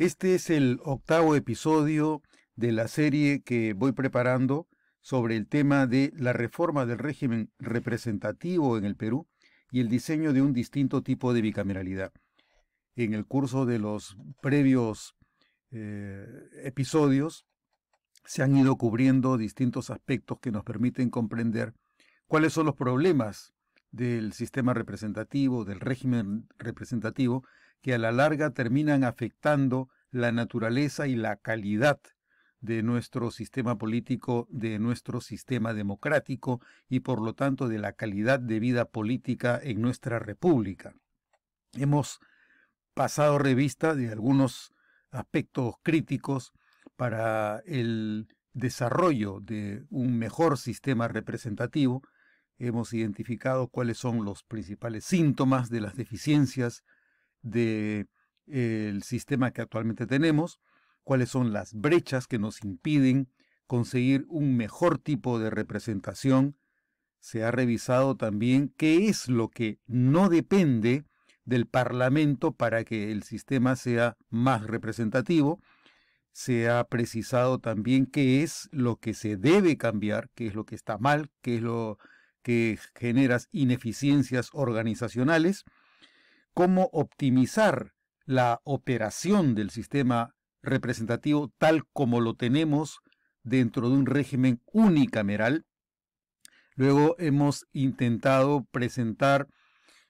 Este es el octavo episodio de la serie que voy preparando sobre el tema de la reforma del régimen representativo en el Perú y el diseño de un distinto tipo de bicameralidad. En el curso de los previos eh, episodios se han ido cubriendo distintos aspectos que nos permiten comprender cuáles son los problemas del sistema representativo, del régimen representativo, que a la larga terminan afectando la naturaleza y la calidad de nuestro sistema político, de nuestro sistema democrático y por lo tanto de la calidad de vida política en nuestra república. Hemos pasado revista de algunos aspectos críticos para el desarrollo de un mejor sistema representativo, hemos identificado cuáles son los principales síntomas de las deficiencias del sistema que actualmente tenemos, cuáles son las brechas que nos impiden conseguir un mejor tipo de representación. Se ha revisado también qué es lo que no depende del Parlamento para que el sistema sea más representativo. Se ha precisado también qué es lo que se debe cambiar, qué es lo que está mal, qué es lo que genera ineficiencias organizacionales, cómo optimizar la operación del sistema representativo tal como lo tenemos dentro de un régimen unicameral. Luego hemos intentado presentar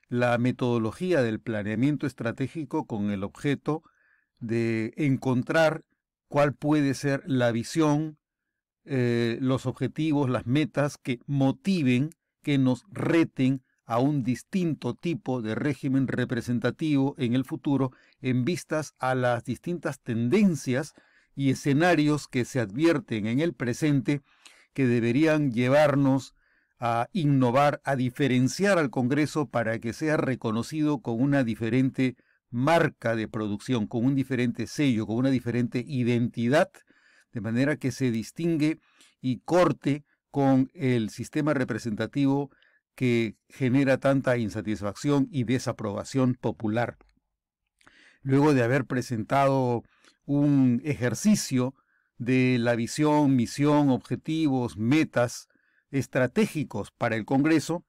la metodología del planeamiento estratégico con el objeto de encontrar cuál puede ser la visión, eh, los objetivos, las metas que motiven que nos reten a un distinto tipo de régimen representativo en el futuro en vistas a las distintas tendencias y escenarios que se advierten en el presente que deberían llevarnos a innovar, a diferenciar al Congreso para que sea reconocido con una diferente marca de producción, con un diferente sello, con una diferente identidad, de manera que se distingue y corte con el sistema representativo que genera tanta insatisfacción y desaprobación popular. Luego de haber presentado un ejercicio de la visión, misión, objetivos, metas estratégicos para el Congreso,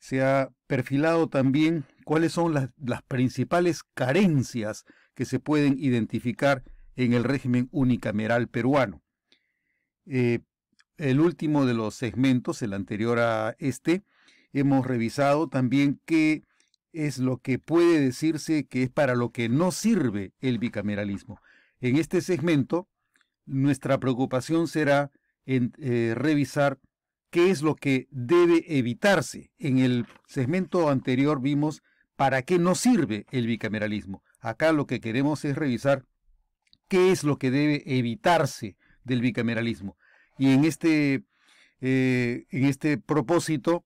se ha perfilado también cuáles son las, principales carencias que se pueden identificar en el régimen unicameral peruano. Eh, el último de los segmentos, el anterior a este, hemos revisado también qué es lo que puede decirse que es para lo que no sirve el bicameralismo. En este segmento, nuestra preocupación será en eh, revisar qué es lo que debe evitarse. En el segmento anterior vimos para qué no sirve el bicameralismo. Acá lo que queremos es revisar qué es lo que debe evitarse del bicameralismo. Y en este, eh, en este propósito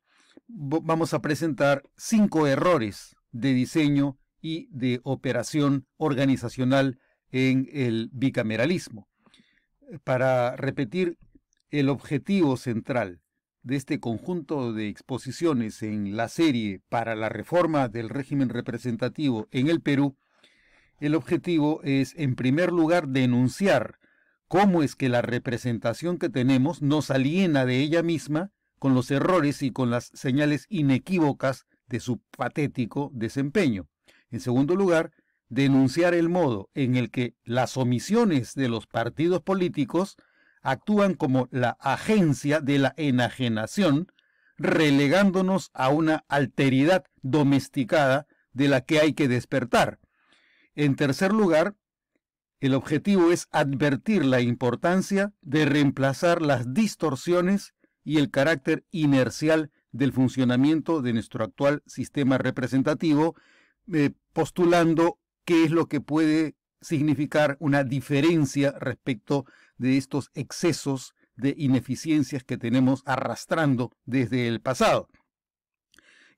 vamos a presentar cinco errores de diseño y de operación organizacional en el bicameralismo. Para repetir, el objetivo central de este conjunto de exposiciones en la serie para la reforma del régimen representativo en el Perú, el objetivo es, en primer lugar, denunciar cómo es que la representación que tenemos nos aliena de ella misma con los errores y con las señales inequívocas de su patético desempeño. En segundo lugar, denunciar el modo en el que las omisiones de los partidos políticos actúan como la agencia de la enajenación, relegándonos a una alteridad domesticada de la que hay que despertar. En tercer lugar, el objetivo es advertir la importancia de reemplazar las distorsiones y el carácter inercial del funcionamiento de nuestro actual sistema representativo, eh, postulando qué es lo que puede significar una diferencia respecto de estos excesos de ineficiencias que tenemos arrastrando desde el pasado.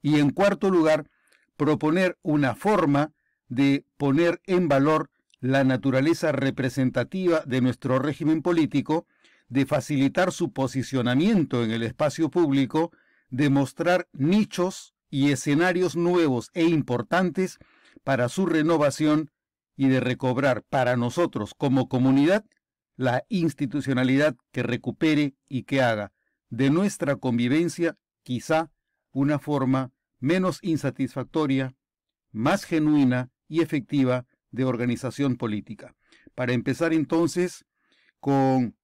Y en cuarto lugar, proponer una forma de poner en valor la naturaleza representativa de nuestro régimen político, de facilitar su posicionamiento en el espacio público, de mostrar nichos y escenarios nuevos e importantes para su renovación y de recobrar para nosotros como comunidad la institucionalidad que recupere y que haga de nuestra convivencia quizá una forma menos insatisfactoria, más genuina y efectiva de organización política. Para empezar entonces con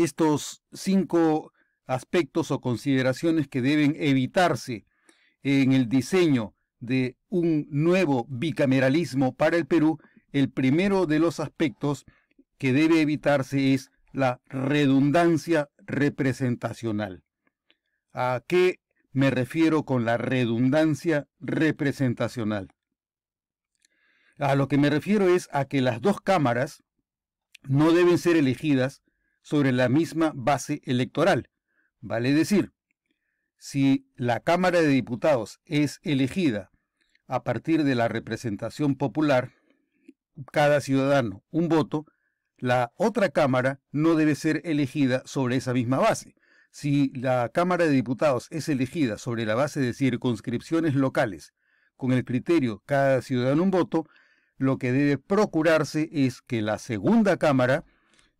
estos cinco aspectos o consideraciones que deben evitarse en el diseño de un nuevo bicameralismo para el Perú, el primero de los aspectos que debe evitarse es la redundancia representacional. ¿A qué me refiero con la redundancia representacional? A lo que me refiero es a que las dos cámaras no deben ser elegidas sobre la misma base electoral. Vale decir, si la Cámara de Diputados es elegida a partir de la representación popular, cada ciudadano un voto, la otra Cámara no debe ser elegida sobre esa misma base. Si la Cámara de Diputados es elegida sobre la base de circunscripciones locales, con el criterio cada ciudadano un voto, lo que debe procurarse es que la segunda Cámara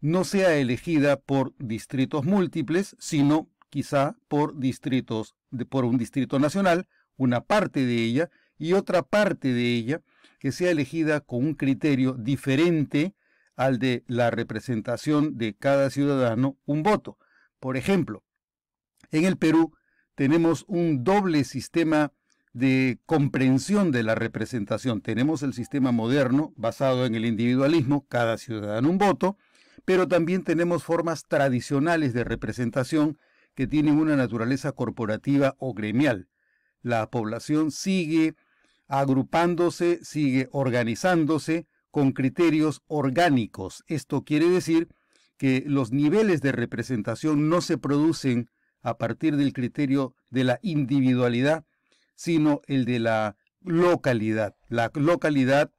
no sea elegida por distritos múltiples, sino quizá por distritos, por un distrito nacional, una parte de ella, y otra parte de ella que sea elegida con un criterio diferente al de la representación de cada ciudadano un voto. Por ejemplo, en el Perú tenemos un doble sistema de comprensión de la representación. Tenemos el sistema moderno basado en el individualismo, cada ciudadano un voto, pero también tenemos formas tradicionales de representación que tienen una naturaleza corporativa o gremial. La población sigue agrupándose, sigue organizándose con criterios orgánicos. Esto quiere decir que los niveles de representación no se producen a partir del criterio de la individualidad, sino el de la localidad. La localidad,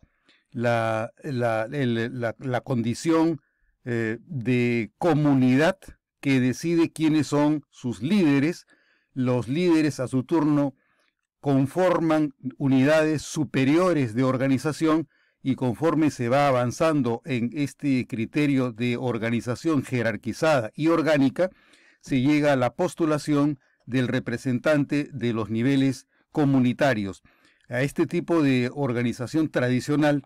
la, la, condición eh, de comunidad que decide quiénes son sus líderes. Los líderes a su turno conforman unidades superiores de organización y conforme se va avanzando en este criterio de organización jerarquizada y orgánica, se llega a la postulación del representante de los niveles comunitarios. A este tipo de organización tradicional,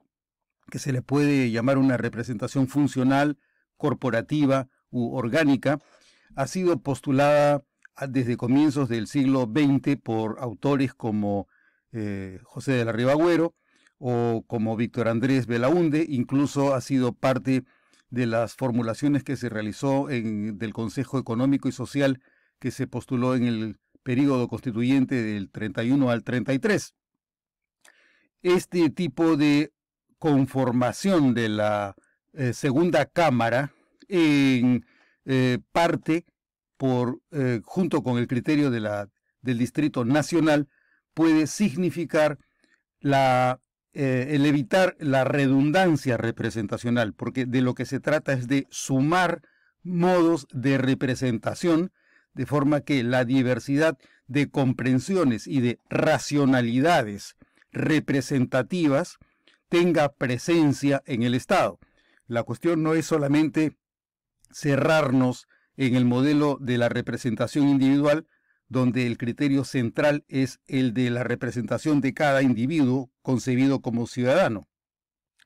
que se le puede llamar una representación funcional, corporativa u orgánica, ha sido postulada desde comienzos del siglo XX por autores como eh, José de la Ribagüero o como Víctor Andrés Belaunde, incluso ha sido parte de las formulaciones que se realizó en, del Consejo Económico y Social que se postuló en el período constituyente del 31 al 33. Este tipo de conformación de la eh, segunda Cámara en eh, parte por, eh, junto con el criterio de la, del Distrito Nacional, puede significar la, el evitar la redundancia representacional, porque de lo que se trata es de sumar modos de representación, de forma que la diversidad de comprensiones y de racionalidades representativas tenga presencia en el Estado. La cuestión no es solamente cerrarnos en el modelo de la representación individual, donde el criterio central es el de la representación de cada individuo concebido como ciudadano.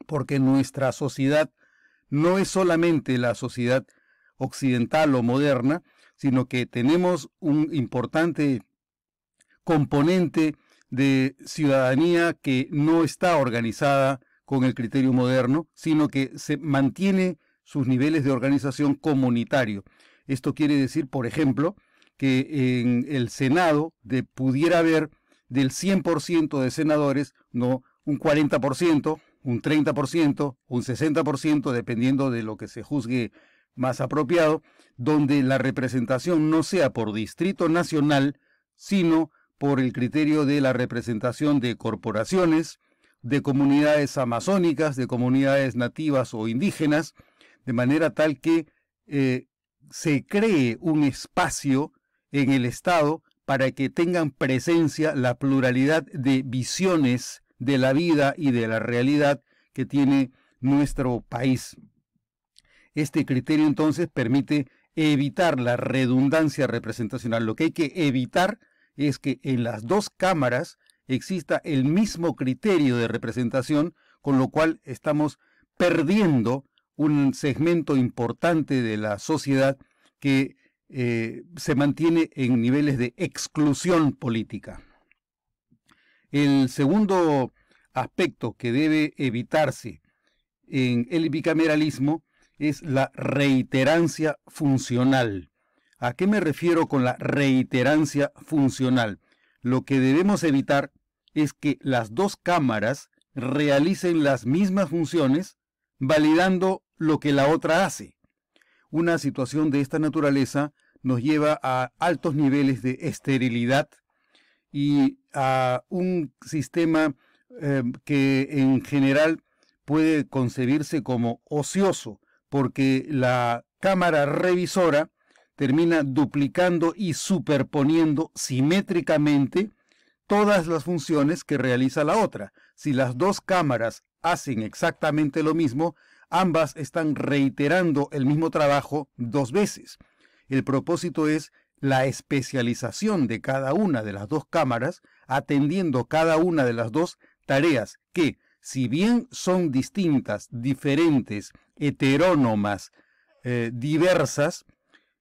Porque nuestra sociedad no es solamente la sociedad occidental o moderna, sino que tenemos un importante componente de ciudadanía que no está organizada con el criterio moderno, sino que se mantiene sus niveles de organización comunitario. Esto quiere decir, por ejemplo, que en el Senado de, pudiera haber del 100% de senadores, no un 40%, un 30%, un 60%, dependiendo de lo que se juzgue más apropiado, donde la representación no sea por distrito nacional, sino por el criterio de la representación de corporaciones, de comunidades amazónicas, de comunidades nativas o indígenas, de manera tal que eh, se cree un espacio en el Estado para que tengan presencia la pluralidad de visiones de la vida y de la realidad que tiene nuestro país. Este criterio entonces permite evitar la redundancia representacional. Lo que hay que evitar es que en las dos cámaras exista el mismo criterio de representación, con lo cual estamos perdiendo un segmento importante de la sociedad que eh, se mantiene en niveles de exclusión política. El segundo aspecto que debe evitarse en el bicameralismo es la reiterancia funcional. ¿A qué me refiero con la reiterancia funcional? Lo que debemos evitar es que las dos cámaras realicen las mismas funciones validando lo que la otra hace. Una situación de esta naturaleza nos lleva a altos niveles de esterilidad y a un sistema eh, que en general puede concebirse como ocioso, porque la cámara revisora termina duplicando y superponiendo simétricamente todas las funciones que realiza la otra. Si las dos cámaras hacen exactamente lo mismo, ambas están reiterando el mismo trabajo dos veces. El propósito es la especialización de cada una de las dos cámaras, atendiendo cada una de las dos tareas que, si bien son distintas, diferentes, heterónomas, eh, diversas,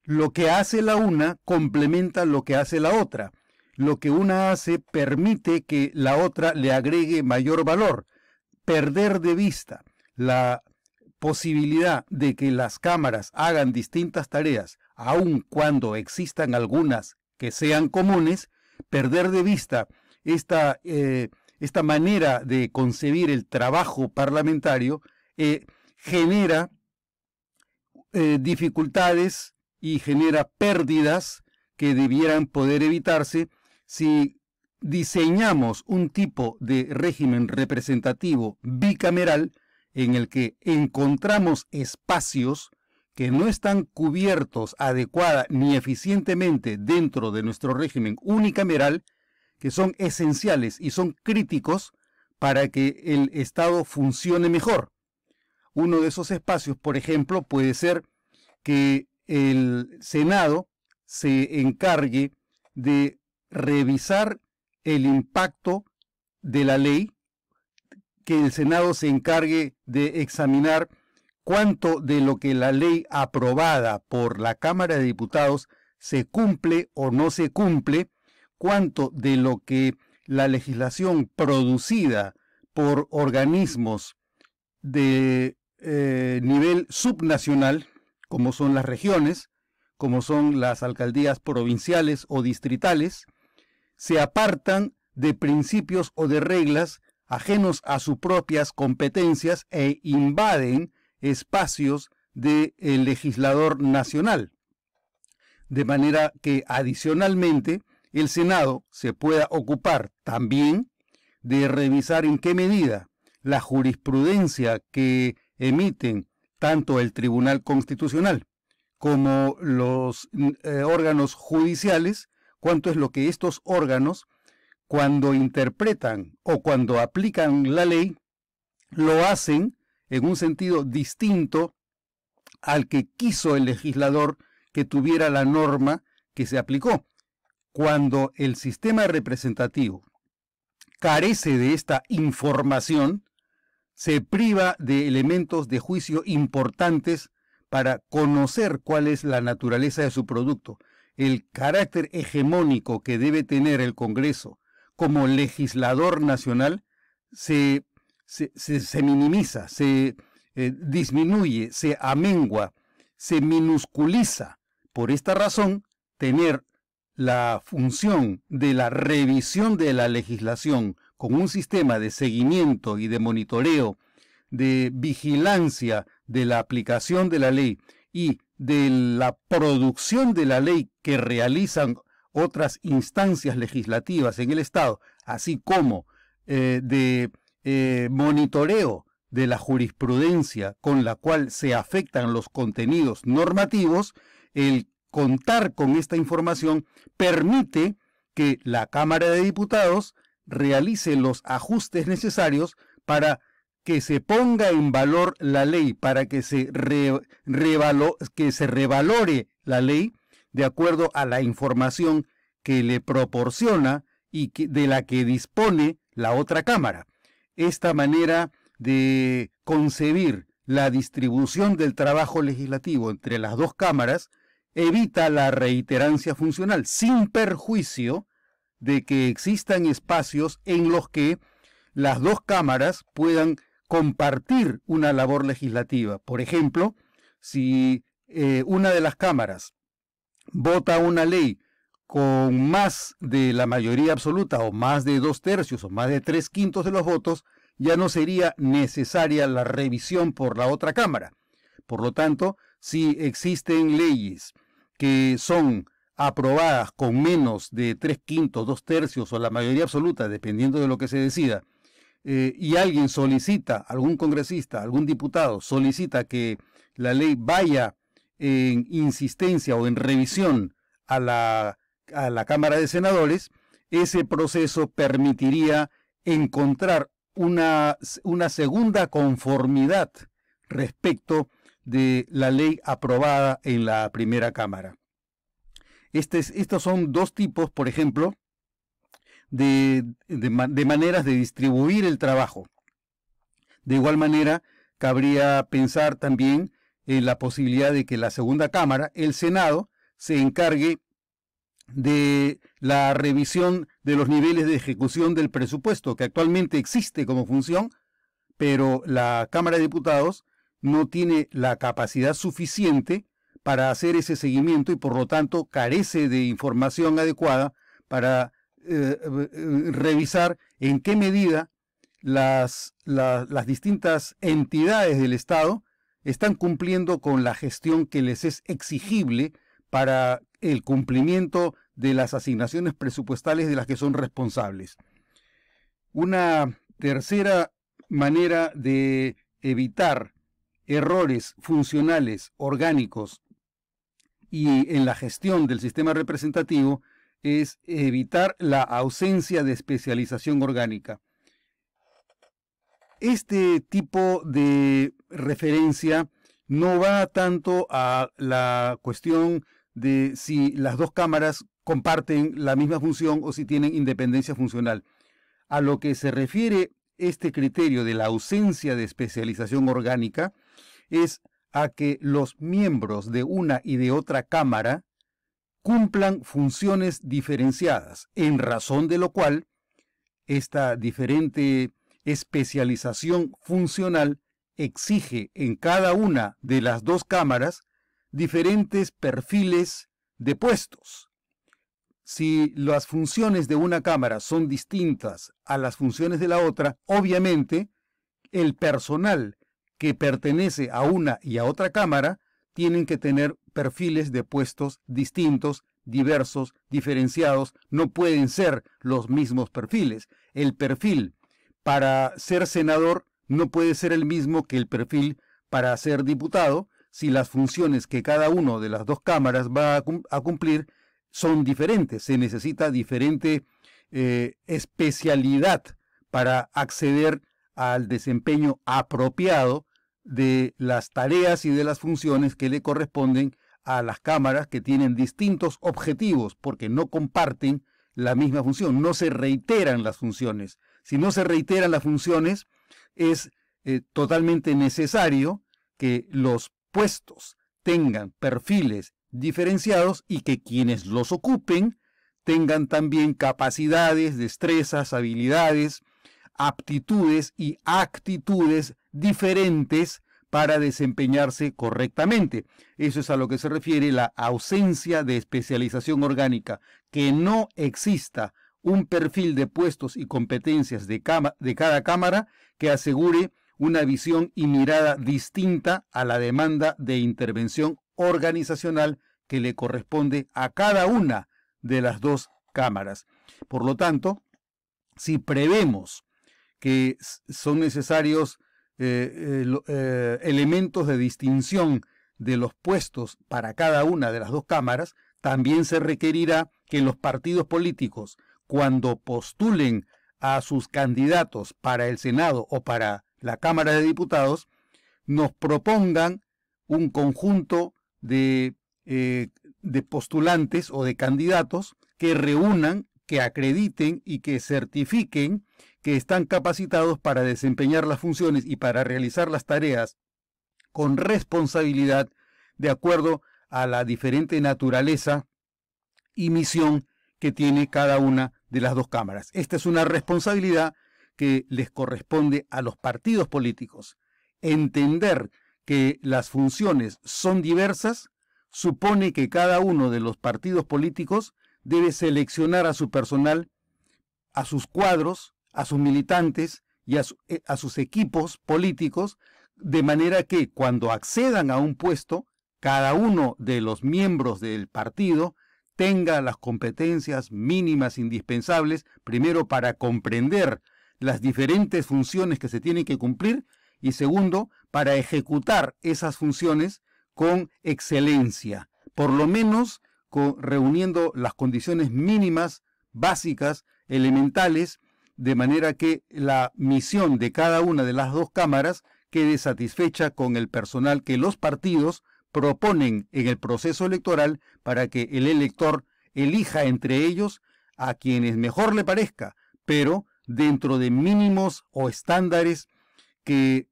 lo que hace la una complementa lo que hace la otra. Lo que una hace permite que la otra le agregue mayor valor. Perder de vista la posibilidad de que las cámaras hagan distintas tareas, aun cuando existan algunas que sean comunes, perder de vista esta, eh, esta manera de concebir el trabajo parlamentario eh, genera eh, dificultades y genera pérdidas que debieran poder evitarse si diseñamos un tipo de régimen representativo bicameral en el que encontramos espacios que no están cubiertos adecuada ni eficientemente dentro de nuestro régimen unicameral, que son esenciales y son críticos para que el Estado funcione mejor. Uno de esos espacios, por ejemplo, puede ser que el Senado se encargue de revisar el impacto de la ley que el Senado se encargue de examinar cuánto de lo que la ley aprobada por la Cámara de Diputados se cumple o no se cumple, cuánto de lo que la legislación producida por organismos de eh, nivel subnacional, como son las regiones, como son las alcaldías provinciales o distritales, se apartan de principios o de reglas ajenos a sus propias competencias e invaden espacios del legislador nacional. De manera que adicionalmente el Senado se pueda ocupar también de revisar en qué medida la jurisprudencia que emiten tanto el Tribunal Constitucional como los eh, órganos judiciales, cuánto es lo que estos órganos cuando interpretan o cuando aplican la ley, lo hacen en un sentido distinto al que quiso el legislador que tuviera la norma que se aplicó. Cuando el sistema representativo carece de esta información, se priva de elementos de juicio importantes para conocer cuál es la naturaleza de su producto, el carácter hegemónico que debe tener el Congreso como legislador nacional se, se, minimiza, se eh, disminuye, se amengua, se minusculiza. Por esta razón, tener la función de la revisión de la legislación con un sistema de seguimiento y de monitoreo, de vigilancia de la aplicación de la ley y de la producción de la ley que realizan otras instancias legislativas en el Estado, así como eh, de eh, monitoreo de la jurisprudencia con la cual se afectan los contenidos normativos, el contar con esta información permite que la Cámara de Diputados realice los ajustes necesarios para que se ponga en valor la ley, para que se, que se revalore la ley de acuerdo a la información que le proporciona y de la que dispone la otra Cámara. Esta manera de concebir la distribución del trabajo legislativo entre las dos cámaras evita la reiterancia funcional, sin perjuicio de que existan espacios en los que las dos cámaras puedan compartir una labor legislativa. Por ejemplo, si eh, una de las cámaras vota una ley con más de la mayoría absoluta o más de dos tercios o más de tres quintos de los votos, ya no sería necesaria la revisión por la otra Cámara. Por lo tanto, si existen leyes que son aprobadas con menos de tres quintos, dos tercios o la mayoría absoluta, dependiendo de lo que se decida, eh, y alguien solicita, algún congresista, algún diputado solicita que la ley vaya en insistencia o en revisión a la, a la Cámara de Senadores, ese proceso permitiría encontrar una, una segunda conformidad respecto de la ley aprobada en la primera Cámara. Estos son dos tipos, por ejemplo, de, de, maneras de distribuir el trabajo. De igual manera, cabría pensar también en la posibilidad de que la segunda Cámara, el Senado, se encargue de la revisión de los niveles de ejecución del presupuesto, que actualmente existe como función, pero la Cámara de Diputados no tiene la capacidad suficiente para hacer ese seguimiento y por lo tanto carece de información adecuada para eh, eh, revisar en qué medida las, las distintas entidades del Estado están cumpliendo con la gestión que les es exigible para el cumplimiento de las asignaciones presupuestales de las que son responsables. Una tercera manera de evitar errores funcionales, orgánicos y en la gestión del sistema representativo es evitar la ausencia de especialización orgánica. Este tipo de referencia no va tanto a la cuestión de si las dos cámaras comparten la misma función o si tienen independencia funcional. A lo que se refiere este criterio de la ausencia de especialización orgánica es a que los miembros de una y de otra cámara cumplan funciones diferenciadas, en razón de lo cual esta diferente especialización funcional exige en cada una de las dos cámaras diferentes perfiles de puestos. Si las funciones de una cámara son distintas a las funciones de la otra, obviamente el personal que pertenece a una y a otra cámara tienen que tener perfiles de puestos distintos, diversos, diferenciados, no pueden ser los mismos perfiles. El perfil para ser senador no puede ser el mismo que el perfil para ser diputado si las funciones que cada uno de las dos cámaras va a, cumplir son diferentes. Se necesita diferente eh, especialidad para acceder al desempeño apropiado de las tareas y de las funciones que le corresponden a las cámaras que tienen distintos objetivos porque no comparten la misma función, no se reiteran las funciones. Si no se reiteran las funciones, es eh, totalmente necesario que los puestos tengan perfiles diferenciados y que quienes los ocupen tengan también capacidades, destrezas, habilidades, aptitudes y actitudes diferentes para desempeñarse correctamente. Eso es a lo que se refiere la ausencia de especialización orgánica, que no exista un perfil de puestos y competencias de, de cada cámara que asegure una visión y mirada distinta a la demanda de intervención organizacional que le corresponde a cada una de las dos cámaras. Por lo tanto, si prevemos que son necesarios eh, eh, eh, elementos de distinción de los puestos para cada una de las dos cámaras, también se requerirá que los partidos políticos, cuando postulen a sus candidatos para el Senado o para la Cámara de Diputados, nos propongan un conjunto de, de postulantes o de candidatos que reúnan, que acrediten y que certifiquen que están capacitados para desempeñar las funciones y para realizar las tareas con responsabilidad de acuerdo a la diferente naturaleza y misión que tiene cada una de las dos cámaras. Esta es una responsabilidad que les corresponde a los partidos políticos. Entender que las funciones son diversas supone que cada uno de los partidos políticos debe seleccionar a su personal, a sus cuadros, a sus militantes y a, eh, a sus equipos políticos, de manera que cuando accedan a un puesto, cada uno de los miembros del partido tenga las competencias mínimas indispensables, primero para comprender las diferentes funciones que se tienen que cumplir y segundo, para ejecutar esas funciones con excelencia, por lo menos reuniendo las condiciones mínimas, básicas, elementales, de manera que la misión de cada una de las dos cámaras quede satisfecha con el personal que los partidos proponen en el proceso electoral para que el elector elija entre ellos a quienes mejor le parezca, pero dentro de mínimos o estándares que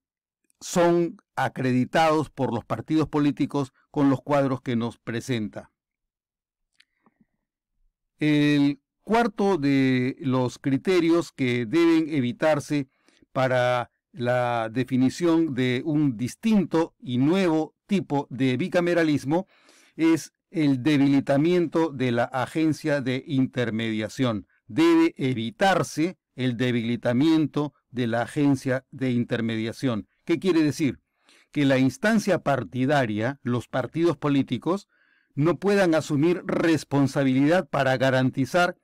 son acreditados por los partidos políticos con los cuadros que nos presenta. El cuarto de los criterios que deben evitarse para la definición de un distinto y nuevo tipo de bicameralismo es el debilitamiento de la agencia de intermediación. Debe evitarse el debilitamiento de la agencia de intermediación. ¿Qué quiere decir? Que la instancia partidaria, los partidos políticos, no puedan asumir responsabilidad para garantizar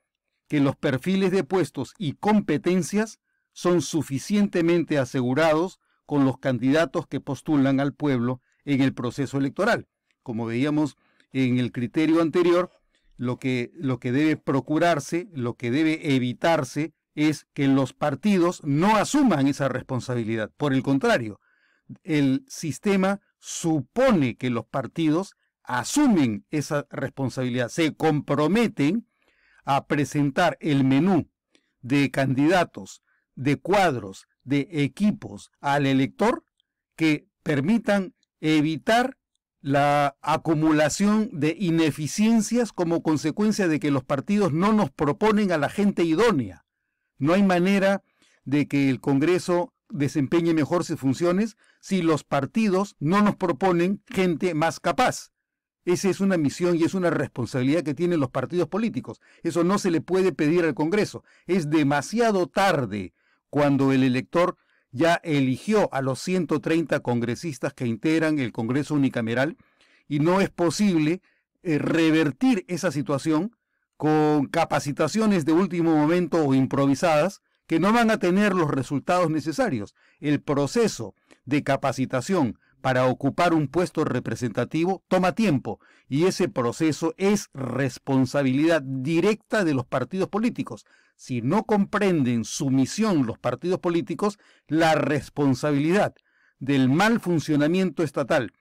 que los perfiles de puestos y competencias son suficientemente asegurados con los candidatos que postulan al pueblo en el proceso electoral. Como veíamos en el criterio anterior, lo que, lo que debe procurarse, lo que debe evitarse es que los partidos no asuman esa responsabilidad. Por el contrario, el sistema supone que los partidos asumen esa responsabilidad, se comprometen a presentar el menú de candidatos, de cuadros, de equipos al elector que permitan evitar la acumulación de ineficiencias como consecuencia de que los partidos no nos proponen a la gente idónea. No hay manera de que el Congreso desempeñe mejor sus funciones si los partidos no nos proponen gente más capaz. Esa es una misión y es una responsabilidad que tienen los partidos políticos. Eso no se le puede pedir al Congreso. Es demasiado tarde cuando el elector ya eligió a los 130 congresistas que integran el Congreso unicameral y no es posible eh, revertir esa situación con capacitaciones de último momento o improvisadas que no van a tener los resultados necesarios. El proceso de capacitación para ocupar un puesto representativo toma tiempo y ese proceso es responsabilidad directa de los partidos políticos. Si no comprenden su misión los partidos políticos, la responsabilidad del mal funcionamiento estatal,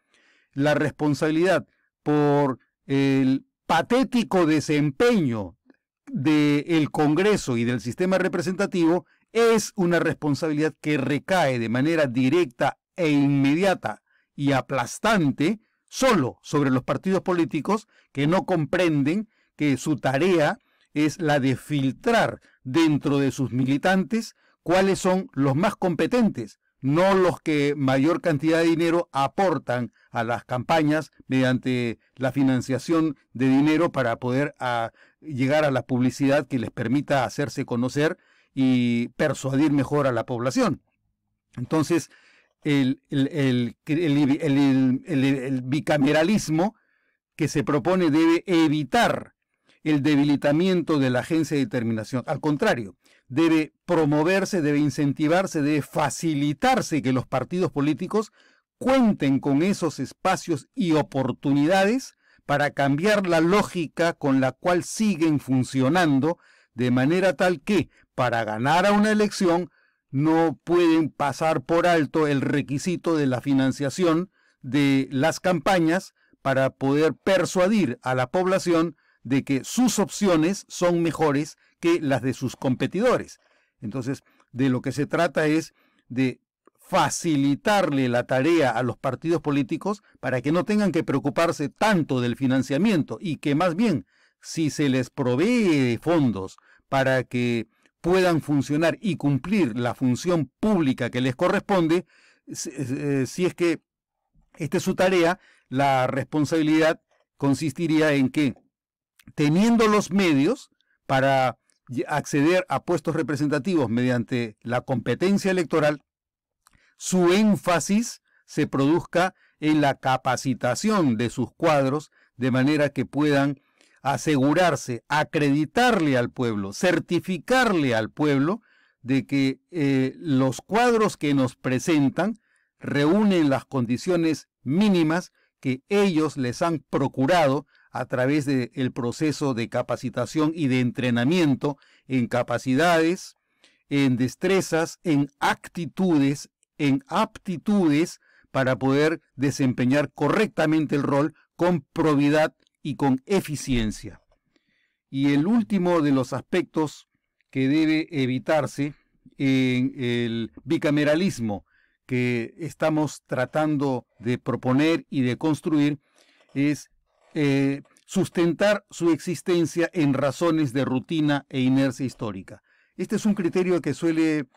la responsabilidad por el patético desempeño del Congreso y del sistema representativo es una responsabilidad que recae de manera directa e inmediata y aplastante solo sobre los partidos políticos que no comprenden que su tarea es la de filtrar dentro de sus militantes cuáles son los más competentes, no los que mayor cantidad de dinero aportan a las campañas mediante la financiación de dinero para poder ah, llegar a la publicidad que les permita hacerse conocer y persuadir mejor a la población. Entonces, el, el, el bicameralismo que se propone debe evitar el debilitamiento de la agencia de determinación. Al contrario, debe promoverse, debe incentivarse, debe facilitarse que los partidos políticos cuenten con esos espacios y oportunidades para cambiar la lógica con la cual siguen funcionando, de manera tal que, para ganar a una elección, no pueden pasar por alto el requisito de la financiación de las campañas para poder persuadir a la población de que sus opciones son mejores que las de sus competidores. Entonces, de lo que se trata es de facilitarle la tarea a los partidos políticos para que no tengan que preocuparse tanto del financiamiento y que más bien, si se les provee fondos para que puedan funcionar y cumplir la función pública que les corresponde, eh, si es que esta es su tarea, la responsabilidad consistiría en que, teniendo los medios para acceder a puestos representativos mediante la competencia electoral, su énfasis se produzca en la capacitación de sus cuadros de manera que puedan asegurarse, acreditarle al pueblo, certificarle al pueblo de que eh, los cuadros que nos presentan reúnen las condiciones mínimas que ellos les han procurado a través del proceso de capacitación y de entrenamiento en capacidades, en destrezas, en actitudes, en aptitudes para poder desempeñar correctamente el rol con probidad y con eficiencia. Y el último de los aspectos que debe evitarse en el bicameralismo que estamos tratando de proponer y de construir es eh, sustentar su existencia en razones de rutina e inercia histórica. Este es un criterio que suele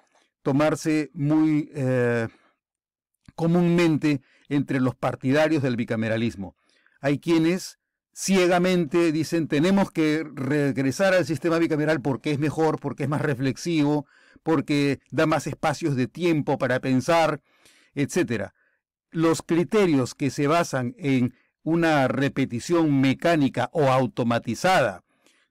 tomarse muy eh, comúnmente entre los partidarios del bicameralismo. Hay quienes ciegamente dicen tenemos que regresar al sistema bicameral porque es mejor, porque es más reflexivo, porque da más espacios de tiempo para pensar, etc. Los criterios que se basan en una repetición mecánica o automatizada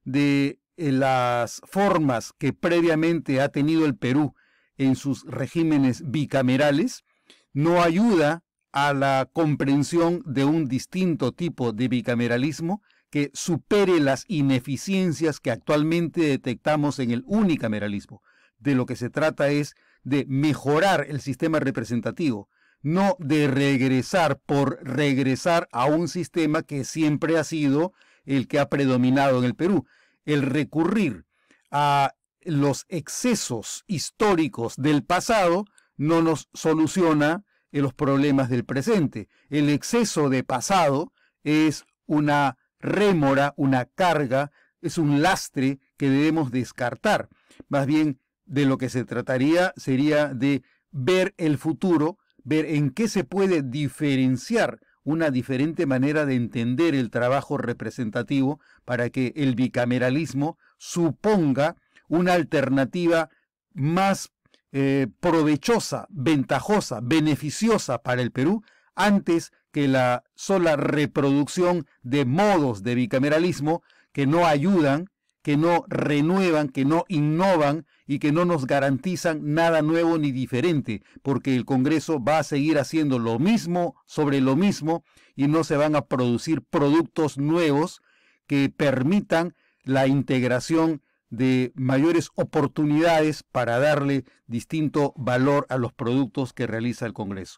de eh, las formas que previamente ha tenido el Perú en sus regímenes bicamerales, no ayuda a la comprensión de un distinto tipo de bicameralismo que supere las ineficiencias que actualmente detectamos en el unicameralismo. De lo que se trata es de mejorar el sistema representativo, no de regresar por regresar a un sistema que siempre ha sido el que ha predominado en el Perú. El recurrir a los excesos históricos del pasado no nos soluciona los problemas del presente. El exceso de pasado es una rémora, una carga, es un lastre que debemos descartar. Más bien, de lo que se trataría sería de ver el futuro ver en qué se puede diferenciar una diferente manera de entender el trabajo representativo para que el bicameralismo suponga una alternativa más eh, provechosa, ventajosa, beneficiosa para el Perú antes que la sola reproducción de modos de bicameralismo que no ayudan, que no renuevan, que no innovan y que no nos garantizan nada nuevo ni diferente, porque el Congreso va a seguir haciendo lo mismo sobre lo mismo y no se van a producir productos nuevos que permitan la integración de mayores oportunidades para darle distinto valor a los productos que realiza el Congreso.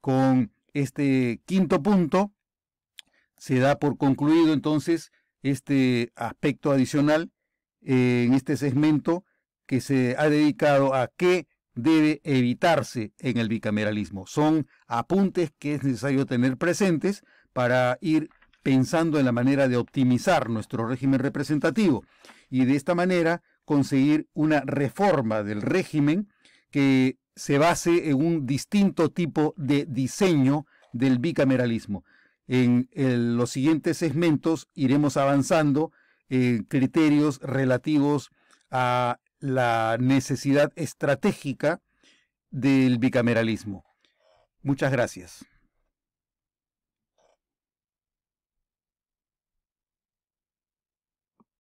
Con este quinto punto se da por concluido entonces este aspecto adicional en este segmento que se ha dedicado a qué debe evitarse en el bicameralismo. Son apuntes que es necesario tener presentes para ir pensando en la manera de optimizar nuestro régimen representativo y de esta manera conseguir una reforma del régimen que se base en un distinto tipo de diseño del bicameralismo. En, los siguientes segmentos iremos avanzando en criterios relativos a la necesidad estratégica del bicameralismo. Muchas gracias.